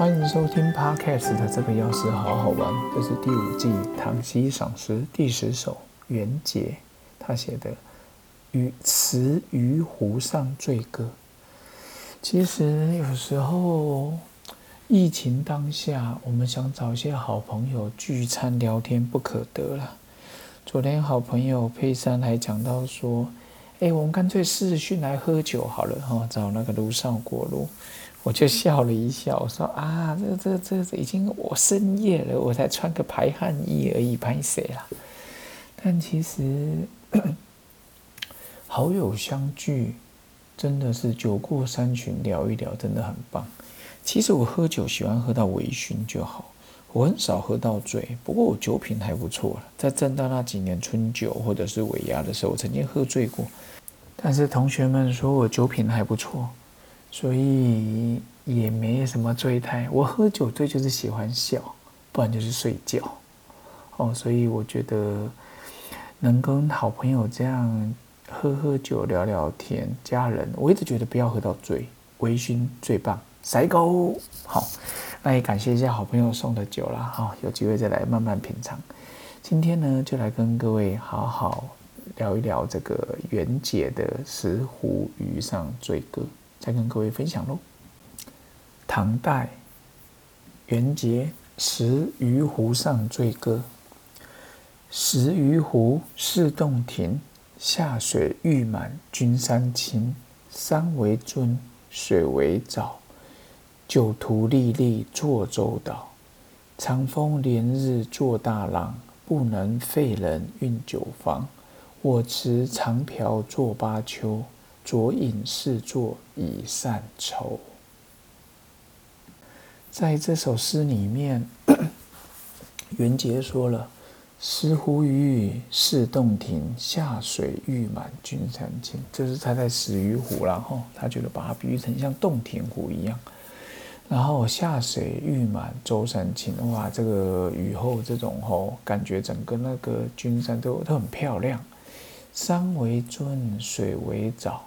欢迎收听 Podcast 的这个钥匙好好玩，这是第五季《唐诗赏诗》第十首元节，他写的《于词于湖上醉歌》。其实有时候疫情当下，我们想找一些好朋友聚餐聊天不可得了。昨天好朋友佩珊还讲到说：“哎，我们干脆视讯来喝酒好了，哈，找那个卢少国路。”我就笑了一笑，我说：“啊，这这这已经我深夜了，我才穿个排汗衣而已，拍谁啦？”但其实好友相聚，真的是酒过三巡聊一聊，真的很棒。其实我喝酒喜欢喝到微醺就好，我很少喝到醉。不过我酒品还不错了，在正大那几年春酒或者是尾牙的时候，我曾经喝醉过。但是同学们说我酒品还不错。所以也没什么醉态。我喝酒醉就是喜欢笑，不然就是睡觉。哦，所以我觉得能跟好朋友这样喝喝酒、聊聊天，家人，我一直觉得不要喝到醉，微醺最棒。塞狗好，那也感谢一下好朋友送的酒啦。好，有机会再来慢慢品尝。今天呢，就来跟各位好好聊一聊这个袁姐的石湖鱼上醉歌。再跟各位分享喽。唐代元节石鱼湖上醉歌。石鱼湖四洞庭，下水玉满君山青。山为尊，水为藻，酒徒历历坐舟岛。长风连日作大浪，不能废人运酒坊。我持长瓢作巴丘。酌饮四座以散愁。在这首诗里面，元杰说了：“石湖鱼似洞庭，下水玉满君山青。”这是他在石鱼湖，然后他觉得把它比喻成像洞庭湖一样。然后下水玉满舟山青，哇，这个雨后这种吼，感觉整个那个君山都都很漂亮。山为尊，水为藻。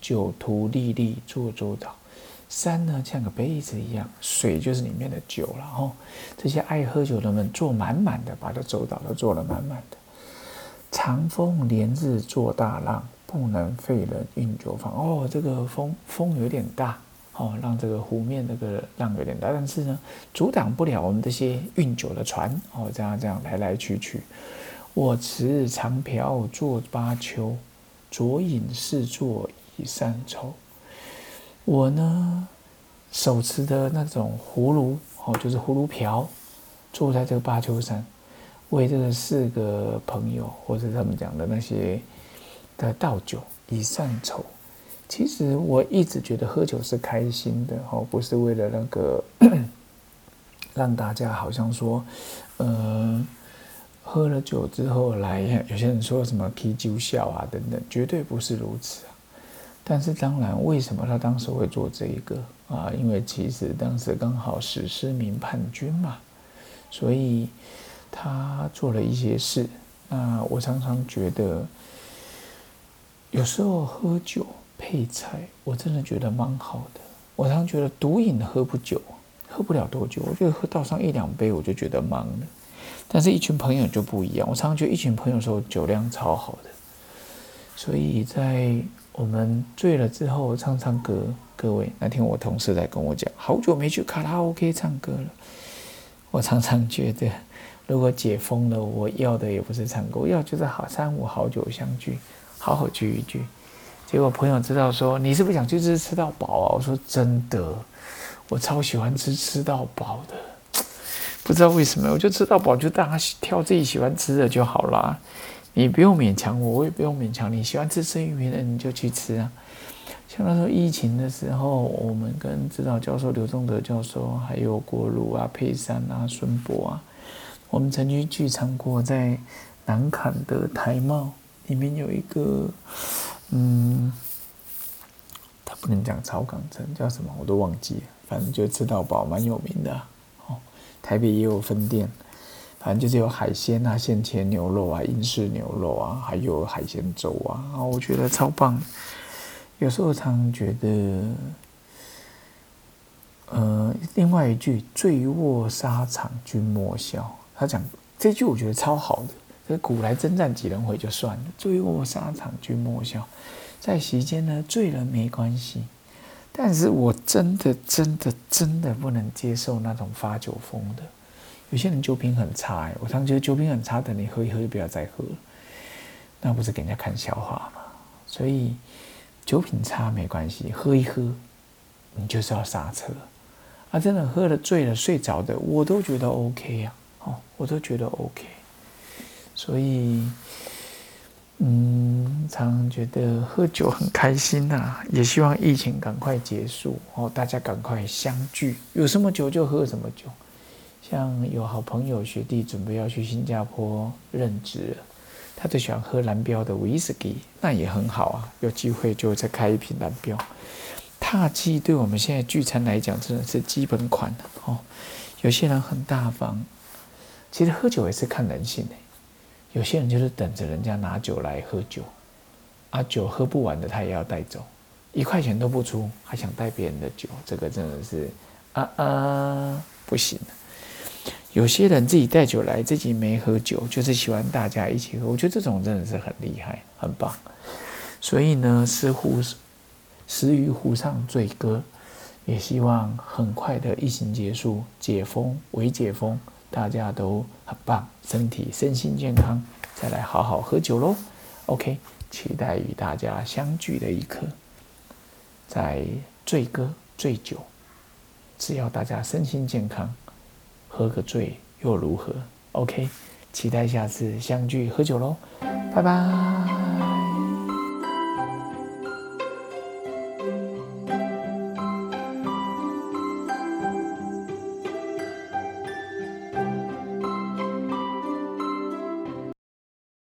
酒徒历历坐舟岛，山呢像个杯子一样，水就是里面的酒了哈。这些爱喝酒的们坐满满的，把这舟岛都坐了满满的。长风连日作大浪，不能废人运酒坊。哦，这个风风有点大，哦，让这个湖面那个浪有点大，但是呢，阻挡不了我们这些运酒的船哦，这样这样来来去去。我持长瓢坐巴丘，酌饮四以。善愁，我呢手持的那种葫芦哦，就是葫芦瓢，坐在这个芭丘山，为这个四个朋友，或者他们讲的那些的倒酒以善愁。其实我一直觉得喝酒是开心的哦，不是为了那个 让大家好像说，呃，喝了酒之后来，有些人说什么啤酒笑啊等等，绝对不是如此。但是当然，为什么他当时会做这一个啊？因为其实当时刚好史思明叛军嘛，所以他做了一些事。那我常常觉得，有时候喝酒配菜，我真的觉得蛮好的。我常常觉得独饮喝不久，喝不了多久，我就喝倒上一两杯，我就觉得忙了。但是一群朋友就不一样，我常常觉得一群朋友说酒量超好的，所以在。我们醉了之后唱唱歌，各位，那天我同事在跟我讲，好久没去卡拉 OK 唱歌了。我常常觉得，如果解封了，我要的也不是唱歌，要就是好三五好久相聚，好好聚一聚。结果朋友知道说，你是不是想去吃吃到饱啊？我说真的，我超喜欢吃吃到饱的，不知道为什么，我就吃到饱，就大家挑自己喜欢吃的就好啦。你不用勉强我，我也不用勉强你。喜欢吃生鱼片的你就去吃啊。像那时候疫情的时候，我们跟指导教授刘仲德教授，还有郭鲁啊、佩珊啊、孙博啊，我们曾经聚餐过，在南坎的台茂里面有一个，嗯，他不能讲草港城叫什么，我都忘记了。反正就吃到饱，蛮有名的哦。台北也有分店。反正就是有海鲜啊，现切牛肉啊，英式牛肉啊，还有海鲜粥啊，啊，我觉得超棒。有时候常觉得呃，另外一句“醉卧沙场君莫笑”，他讲这句我觉得超好的。这古来征战几人回就算了，“醉卧沙场君莫笑”，在席间呢醉了没关系，但是我真的真的真的不能接受那种发酒疯的。有些人酒品很差哎，我常觉得酒品很差的，你喝一喝就不要再喝了，那不是给人家看笑话吗？所以酒品差没关系，喝一喝，你就是要刹车。啊，真的喝了醉了睡着的，我都觉得 OK 啊，哦，我都觉得 OK。所以，嗯，常常觉得喝酒很开心呐，也希望疫情赶快结束哦，大家赶快相聚，有什么酒就喝什么酒。像有好朋友学弟准备要去新加坡任职，他最喜欢喝蓝标的威士忌，那也很好啊，有机会就再开一瓶蓝标。踏迹对我们现在聚餐来讲，真的是基本款哦。有些人很大方，其实喝酒也是看人性的。有些人就是等着人家拿酒来喝酒，啊，酒喝不完的他也要带走，一块钱都不出，还想带别人的酒，这个真的是啊啊不行。有些人自己带酒来，自己没喝酒，就是喜欢大家一起喝。我觉得这种真的是很厉害，很棒。所以呢，似乎是。死于湖上醉歌，也希望很快的疫情结束，解封为解封，大家都很棒，身体身心健康，再来好好喝酒喽。OK，期待与大家相聚的一刻，在醉歌醉酒，只要大家身心健康，喝个醉又如何？OK，期待下次相聚喝酒喽，拜拜。